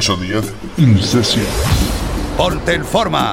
Celso Díaz, In Session. Ponte en forma.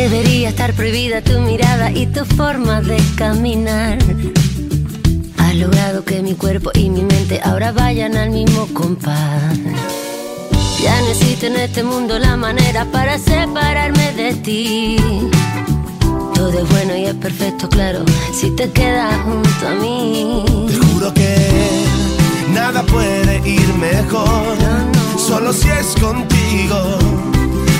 Debería estar prohibida tu mirada y tu forma de caminar. Has logrado que mi cuerpo y mi mente ahora vayan al mismo compás. Ya necesito en este mundo la manera para separarme de ti. Todo es bueno y es perfecto, claro, si te quedas junto a mí. Te juro que nada puede ir mejor, solo si es contigo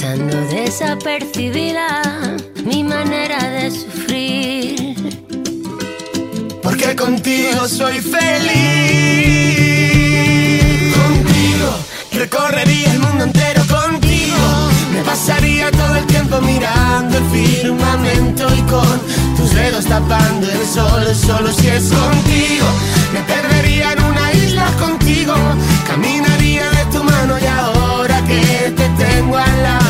Pasando desapercibida mi manera de sufrir. Porque contigo soy feliz. Contigo recorrería el mundo entero contigo. Me pasaría todo el tiempo mirando el firmamento y con tus dedos tapando el sol. Solo si es contigo, me perdería en una isla contigo. Caminaría de tu mano y ahora que te tengo al lado,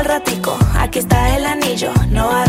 El ratico, aquí está el anillo. No, I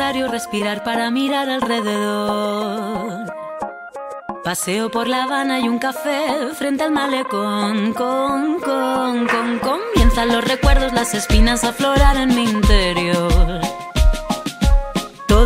respirar para mirar alrededor. Paseo por La Habana y un café frente al malecón. Con, con, con, comienzan los recuerdos, las espinas a aflorar en mi interior.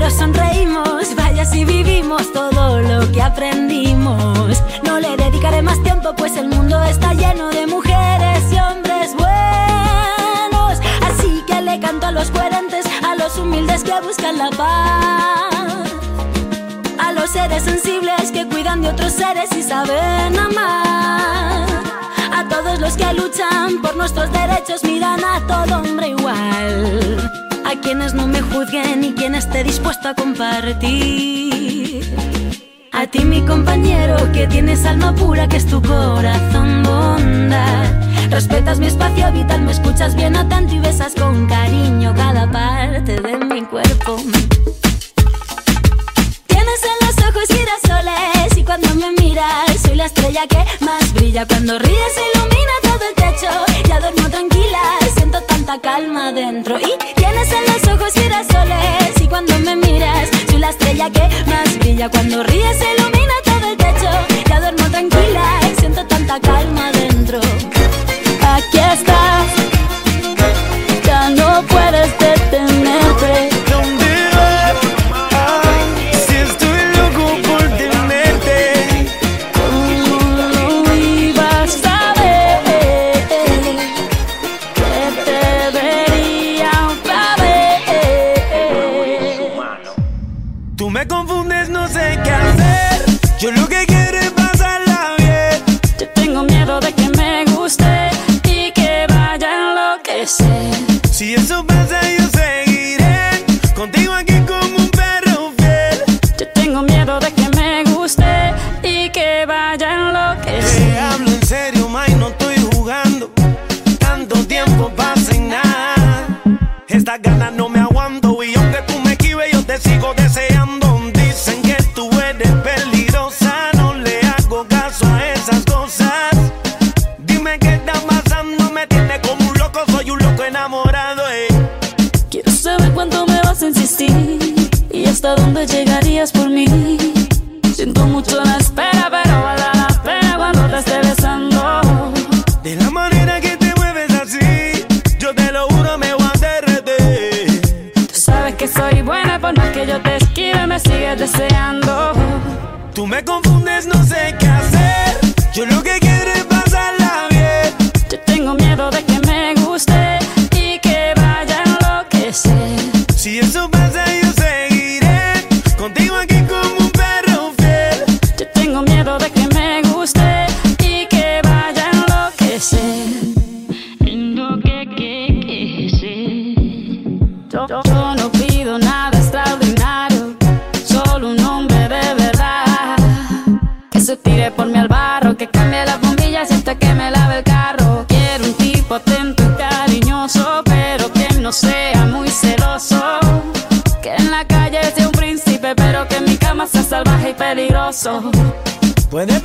Pero sonreímos, vaya si vivimos todo lo que aprendimos. No le dedicaré más tiempo, pues el mundo está lleno de mujeres y hombres buenos. Así que le canto a los coherentes, a los humildes que buscan la paz. A los seres sensibles que cuidan de otros seres y saben amar. A todos los que luchan por nuestros derechos miran a todo hombre igual. A quienes no me juzguen y quien esté dispuesto a compartir. A ti mi compañero que tienes alma pura que es tu corazón bondad. Respetas mi espacio vital, me escuchas bien atento y besas con cariño cada parte de mi cuerpo. Y cuando me miras soy la estrella que más brilla. Cuando ríes ilumina todo el techo, ya duermo tranquila, siento tanta calma dentro. Y tienes en los ojos girasoles y cuando me miras soy la estrella que más brilla. Cuando ríes se ilumina also. Whenever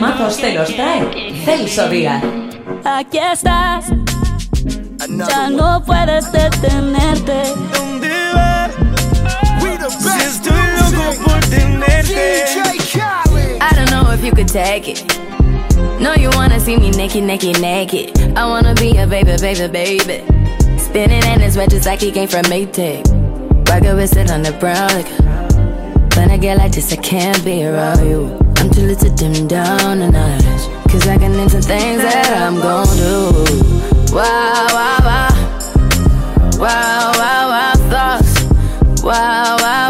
temazos te los trae Celso Díaz. Aquí estás, ya no puedes detenerte. ¿Dónde vas? Si estoy loco por tenerte. I don't know if you could take it. No, you wanna see me naked, naked, naked. I wanna be a baby, baby, baby. Spinning in his red just like he came from Maytag. Rocket with it on the brown like When I get like this, I can't be around you. I'm too little dim down a notch. Cause I can into things that I'm gon' do. Wow, wow, wow. Wow, wow, wow, thoughts. Wow, wow.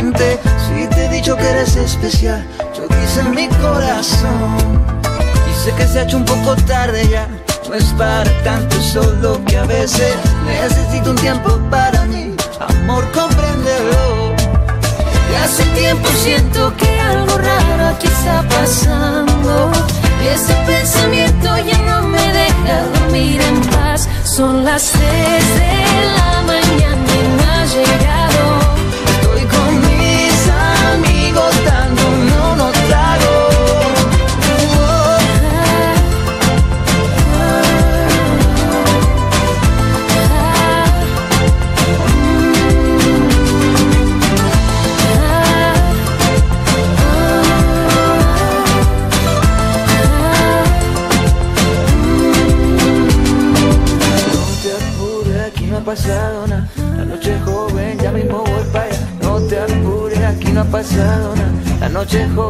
Si te he dicho que eres especial, yo quise en mi corazón. Y que se ha hecho un poco tarde ya. No es para tanto, solo que a veces necesito un tiempo para mí. Amor, compréndelo. Y hace tiempo siento que algo raro aquí está pasando. Y ese pensamiento ya no me deja dormir en paz. Son las tres de la mañana y no has llegado. La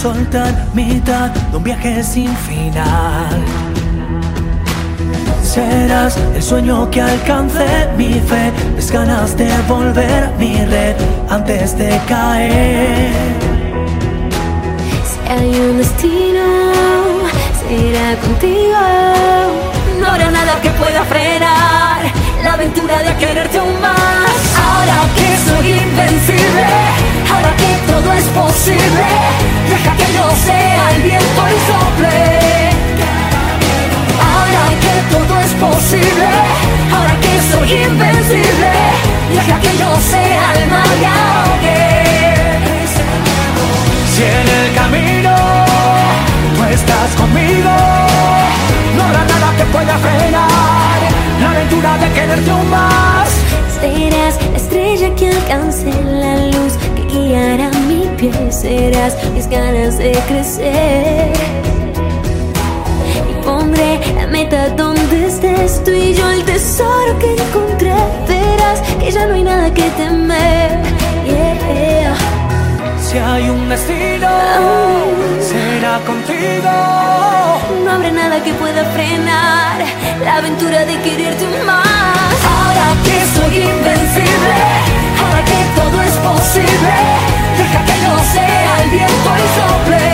soltar, mitad de un viaje sin final. Serás el sueño que alcance mi fe, mis ganas de volver a mi red antes de caer. Si hay un destino, será contigo. No habrá nada que pueda frenar la aventura de quererte aún más. Ahora que soy invencible, ahora que todo es posible, frenar la aventura de quererte aún más. Serás la estrella que alcance la luz que guiará mi pie. Serás mis ganas de crecer. Y pondré la meta donde estés tú y yo, el tesoro que encontré. Verás que ya no hay nada que temer. Yeah. Si hay un destino, será contigo. No habrá nada que pueda frenar la aventura de quererte más. Ahora que soy invencible, ahora que todo es posible, deja que yo sea el viento y sople.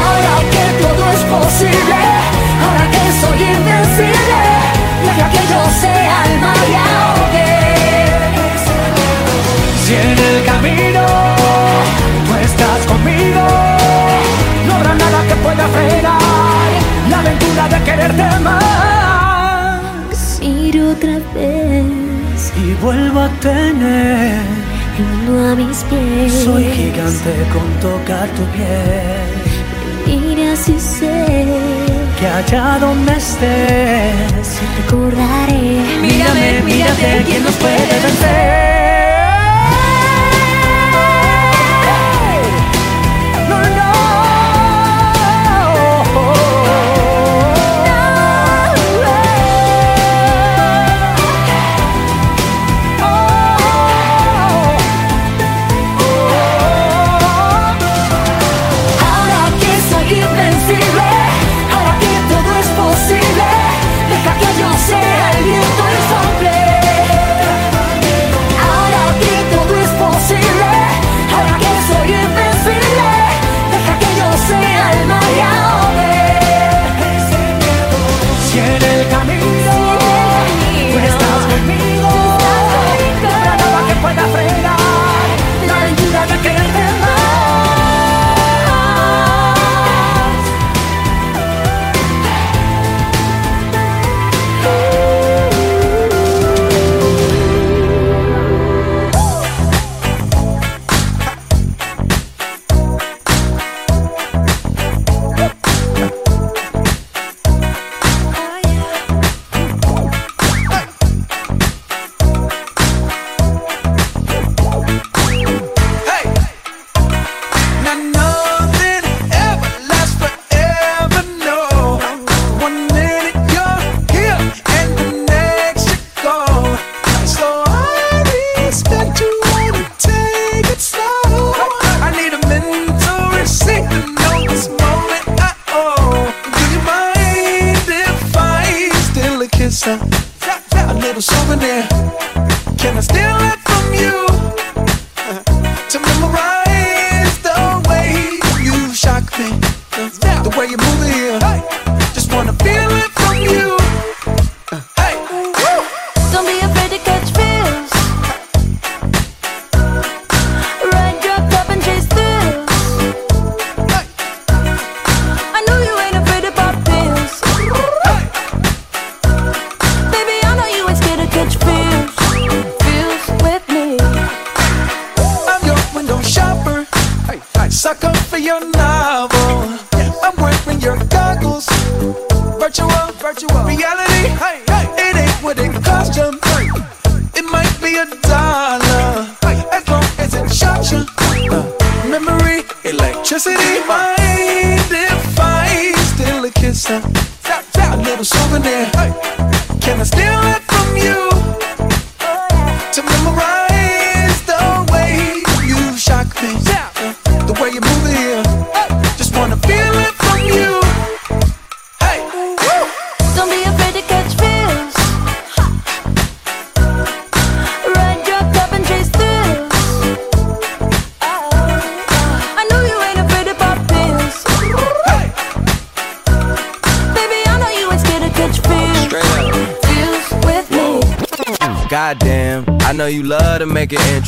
Ahora que todo es posible, ahora que soy invencible, deja que yo sea el mar camino, tú estás conmigo. No habrá nada que pueda frenar la aventura de quererte más. Ir otra vez y vuelvo a tener el mundo a mis pies. Soy gigante con tocar tu piel. Mira si sé que allá donde estés recordaré. Mírame, mírate, ¿quién nos puede vencer? yeah.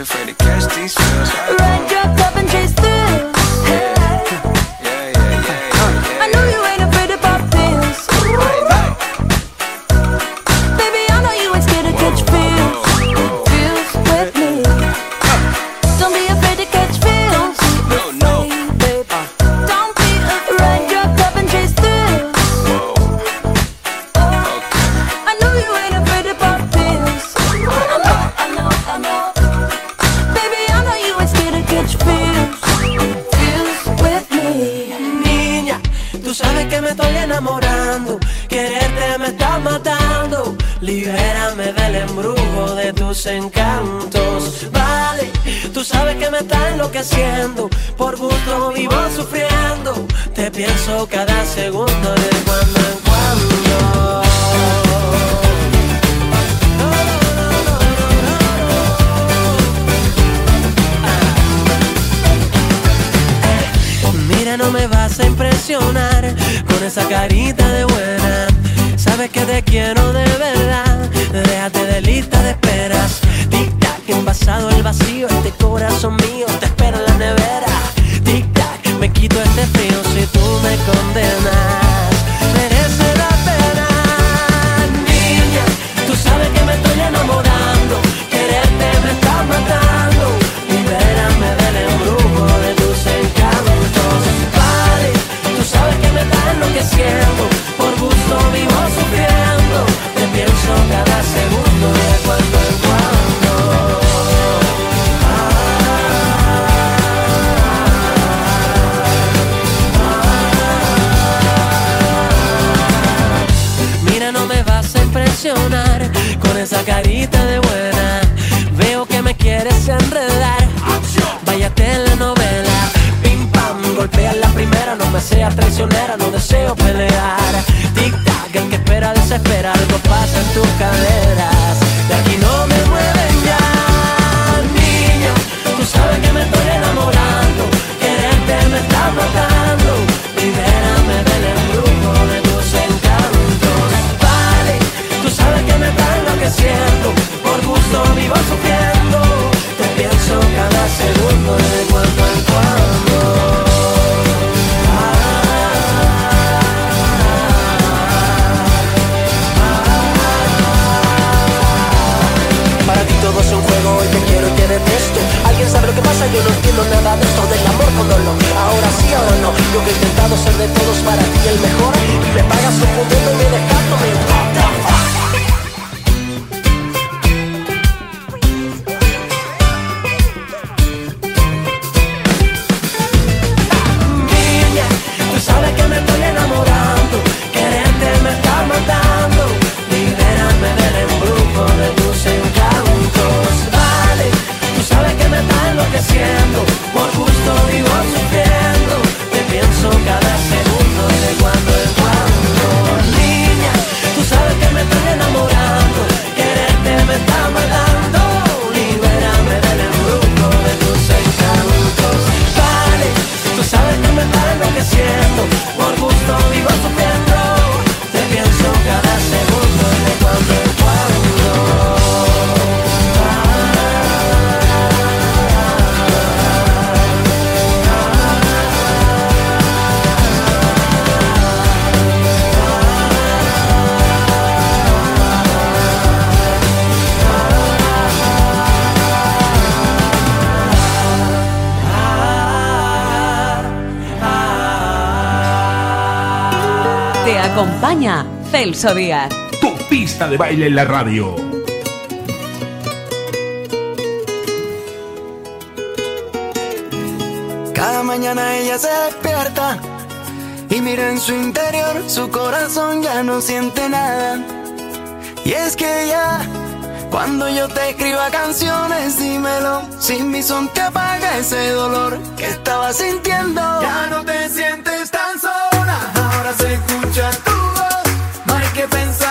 Afraid to catch these feels. Your cup and chase she sea traicionera, no deseo pelear. Tic tac, el que espera desespera, algo pasa en tu yo no entiendo nada de esto del amor con dolor. Ahora sí, ahora no, yo que he intentado ser de todos para ti el mejor Y me pagas un y me dejaste, me acompaña Celso Díaz. Tu pista de baile en la radio. Cada mañana ella se despierta y mira en su interior, su corazón ya no siente nada. Y es que ya, cuando yo te escriba canciones, dímelo. Si mi son te apaga ese dolor que estaba sintiendo, ya no te sientes se escucha tu voz. No que pensar.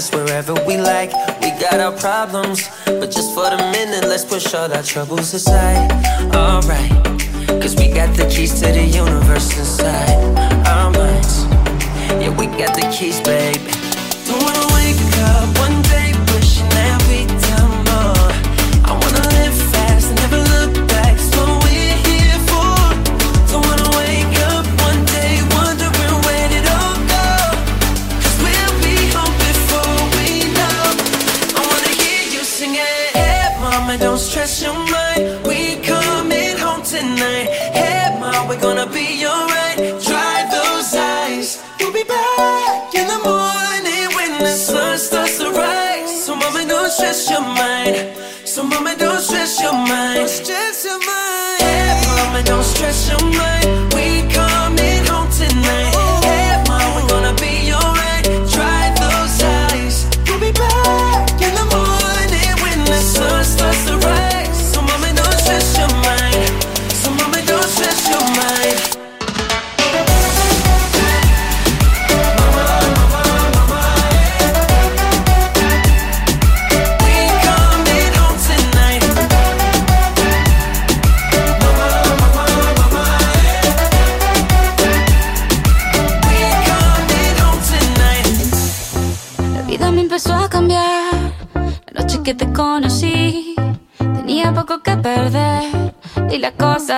us wherever we like. We got our problems, but just for the minute, let's push all our troubles aside. Alright, cause we got the keys to the universe inside our minds. Yeah, we got the keys, baby. Don't wanna wake up.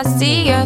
I see you.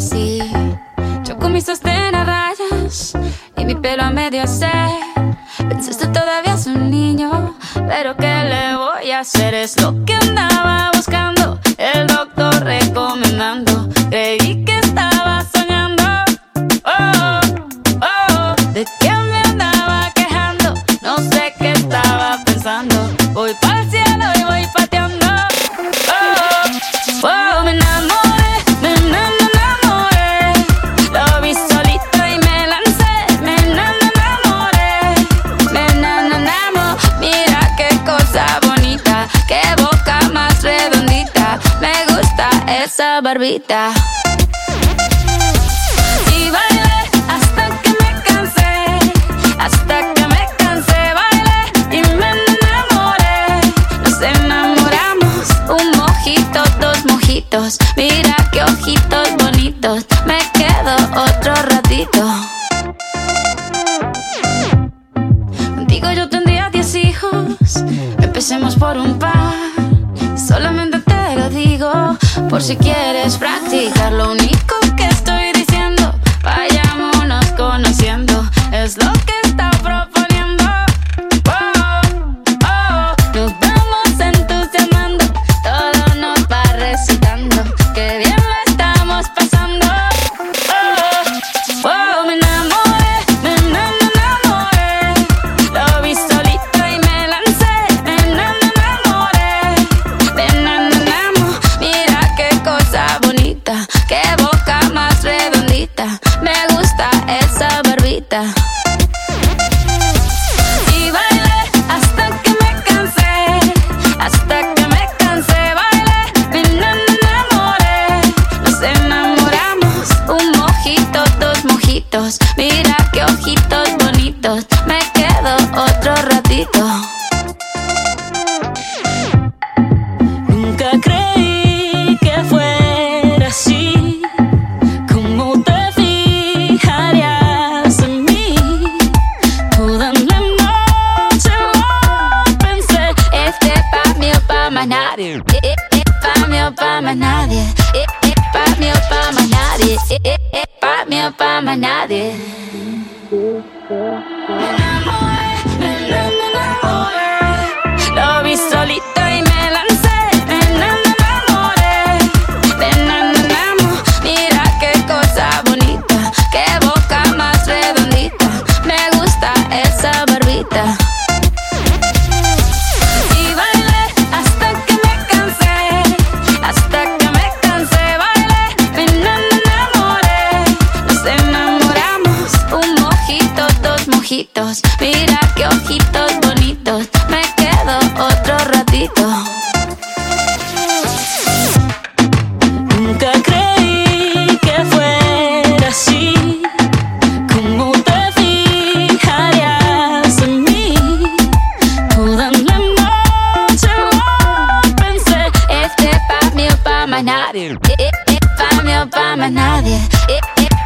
nadie. Eh, eh, eh, para mí o para nadie.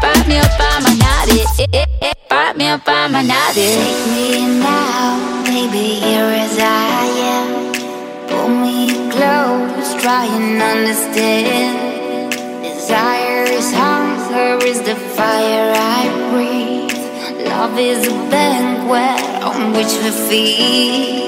Para mí o para nadie. Para mí o para nadie. Take me now, baby, here as I am. Pull me close, try and understand. Desire is hunger, is the fire I breathe. Love is a banquet on which we feed.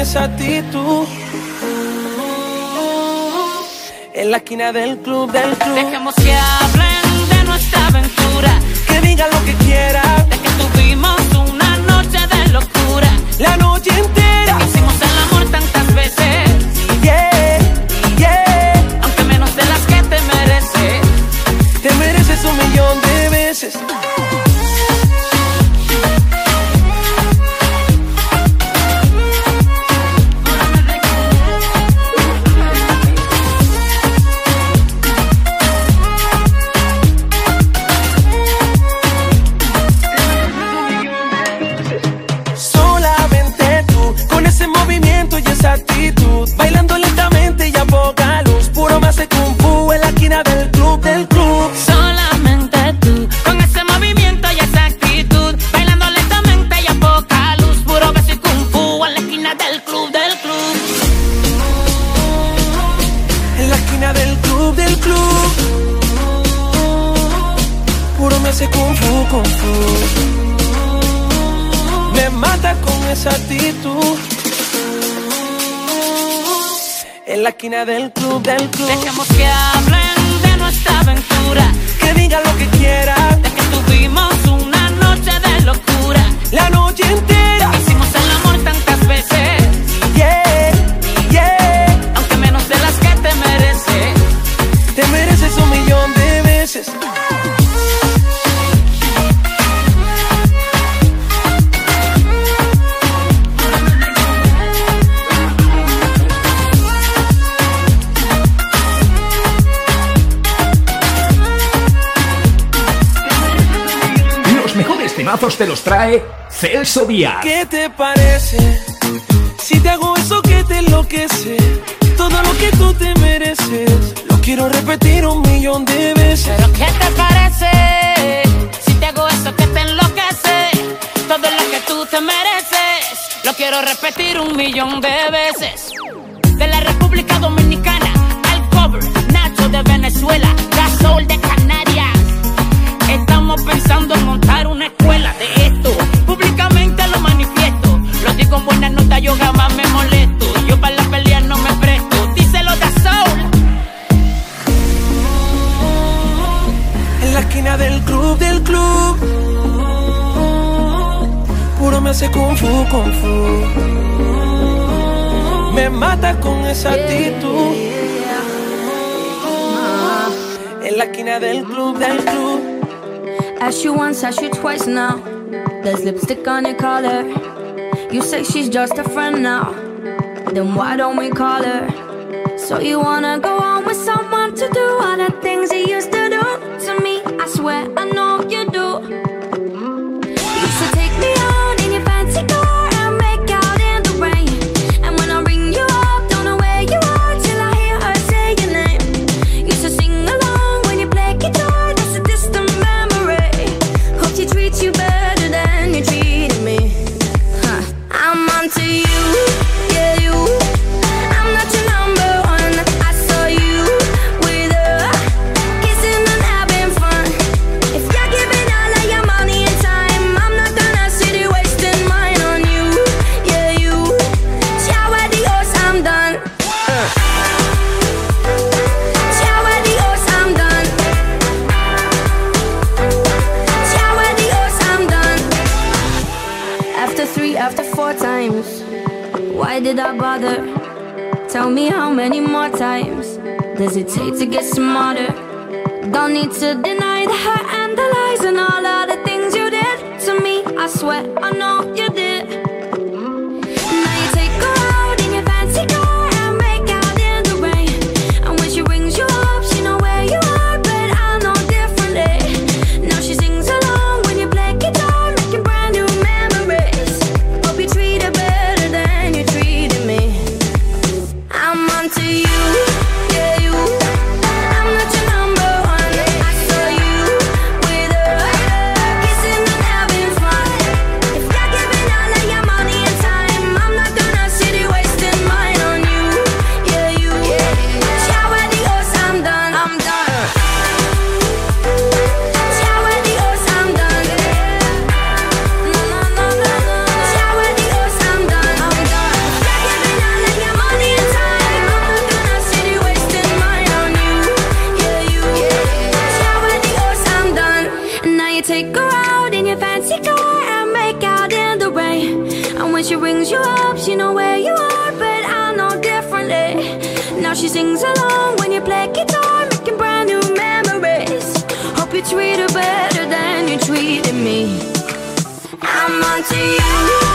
esa actitud. En la esquina del club, del club. Dejemos que hablen de nuestra aventura. Que digan lo que quieran del club, del club. Dejemos que trae Celso Díaz. ¿Qué te parece? Si te hago eso que te enloquece, todo lo que tú te mereces, lo quiero repetir un millón de veces. ¿Pero qué te parece? Si te hago eso que te enloquece, todo lo que tú te mereces, lo quiero repetir un millón de veces. De la República Dominicana, al cover, Nacho de Venezuela, Gasol de Canarias estamos pensando en montar una escuela de esto. Públicamente lo manifiesto. Lo digo con buenas notas, yo jamás me molesto. Yo para las peleas no me presto. Díselo de Soul. En la esquina del club, del club. Puro me hace kung fu, kung fu. Me mata con esa actitud en la esquina del club, del club. Ask you once, ask you twice now. There's lipstick on your collar. You say she's just a friend now. Then why don't we call her? So you wanna go on with someone to do all the things he used to do to me? I swear I know. She sings along when you play guitar, making brand new memories. Hope you treat her better than you treated me. I'm onto you.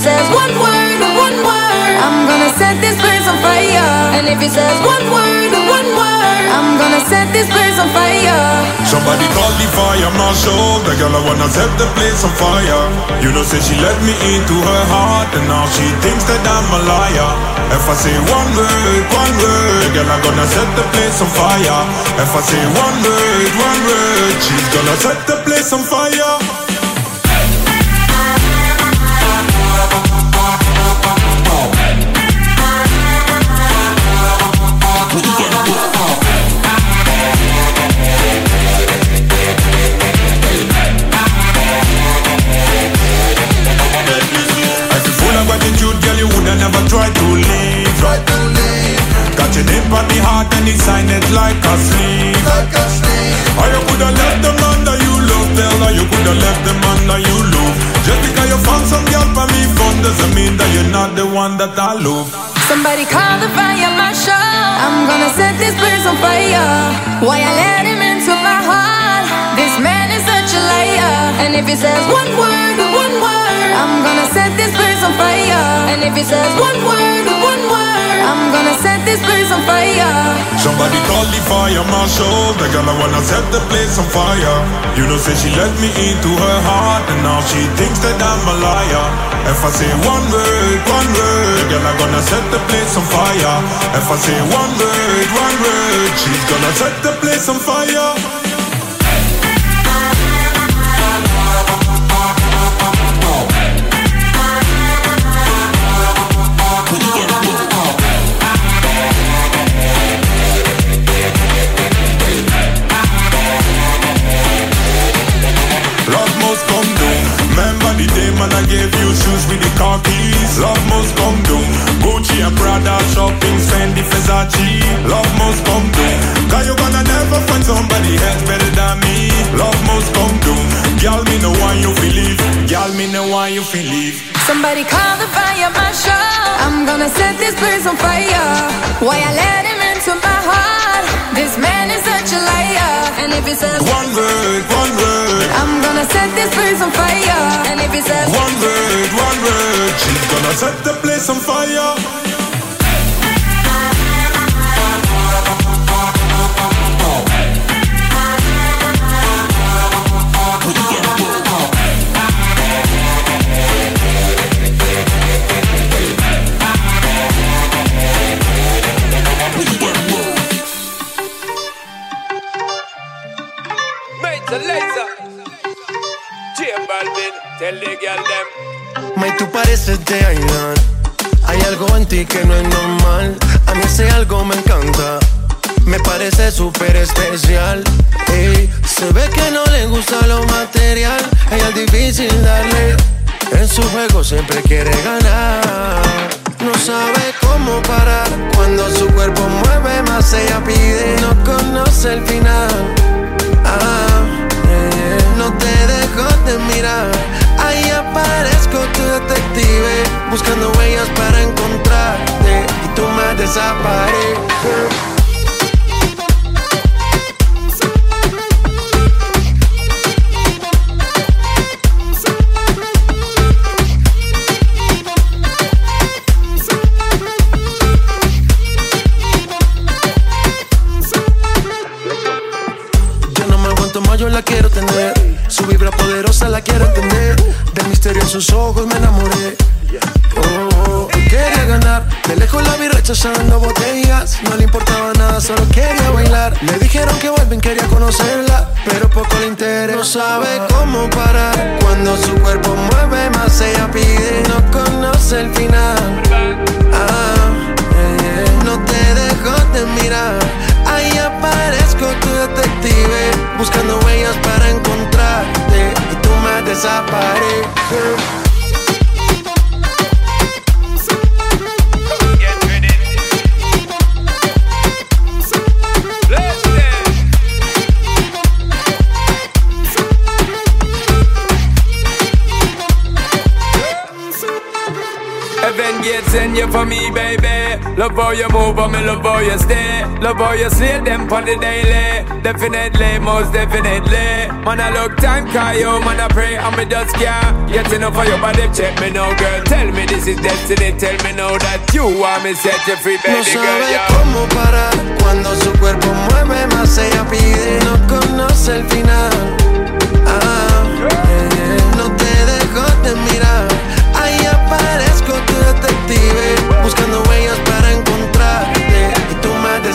Says one word, one word, I'm gonna set this place on fire. And if he says one word, one word, I'm gonna set this place on fire. Somebody call the fire marshal. The girl I wanna set the place on fire. You know, say she let me into her heart, and now she thinks that I'm a liar. If I say one word, one word, girl I'm gonna set the place on fire. If I say one word, one word, she's gonna set the place on fire. And he signed it like a sleeve. Like a sleeve. Or you coulda left the man that you love, tell her you coulda left the man that you love. Just because you found some girl for me fun doesn't mean that you're not the one that I love. Somebody call the fire marshal. I'm gonna set this place on fire. Why I let him into my heart? This man is such a liar. And if he says one word, one word, I'm gonna set this place on fire. And if he says one word, one word, I'm gonna set this place on fire. Somebody call the fire marshal. The girl I wanna set the place on fire. You know, say she let me into her heart, and now she thinks that I'm a liar. If I say one word, one word, girl I'm gonna set the place on fire. If I say one word, one word, she's gonna set the place on fire. Shoes with the keys. Love must come down. Gucci and Prada shopping Fendi Versace. Love must come down. Cause you gonna never find somebody else better than me. Love must come down. Girl me know why you feel leave Girl me know why you feel leave Somebody call the fire marshal. I'm gonna set this place on fire. Why I let him into my heart This man is such a liar. And if he says One word, one word. I'm gonna set this place on fire. And if he says One word, one word. She's gonna set the place on fire May, tú pareces de Aidan. Hay algo en ti que no es normal. A mí ese algo me encanta. Me parece súper especial. Ey, se ve que no le gusta lo material. Ella es difícil darle. En su juego siempre quiere ganar. No sabe cómo parar. Cuando su cuerpo mueve más, ella pide. No conoce el final. Ah, no te dejo de mirar Ahí aparezco tu detective, buscando huellas para encontrarte y tú me desapareces. yo la quiero tener. La quiero entender. Del misterio en sus ojos me enamoré. Oh, oh, quería ganar. De lejos la vi rechazando botellas. No le importaba nada, solo quería bailar. Le dijeron que vuelven, quería conocerla. Pero poco le interesa. No sabe cómo parar. Cuando su cuerpo mueve más, ella pide. No conoce el final. Ah, no te dejo de mirar. Ahí aparezco tu detective. Buscando huellas para encontrarte. Me desapareces. send you for me, baby. Love how you move, and me love how you stay. Love how you slay them on the daily. Definitely, most definitely. Man, I look time, call you, man, I pray, me just can't get enough of your body. Check me now, girl. Tell me this is destiny. Tell me now that you want me set you free, baby no sabe girl. Yeah. cómo parar cuando su cuerpo mueve más ella pide. No conoce el final. Ah, eh, no te dejo de mirar. Ahí aparezco tu detective Buscando huellas para encontrarte Y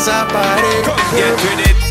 tú me desapareces Get with it.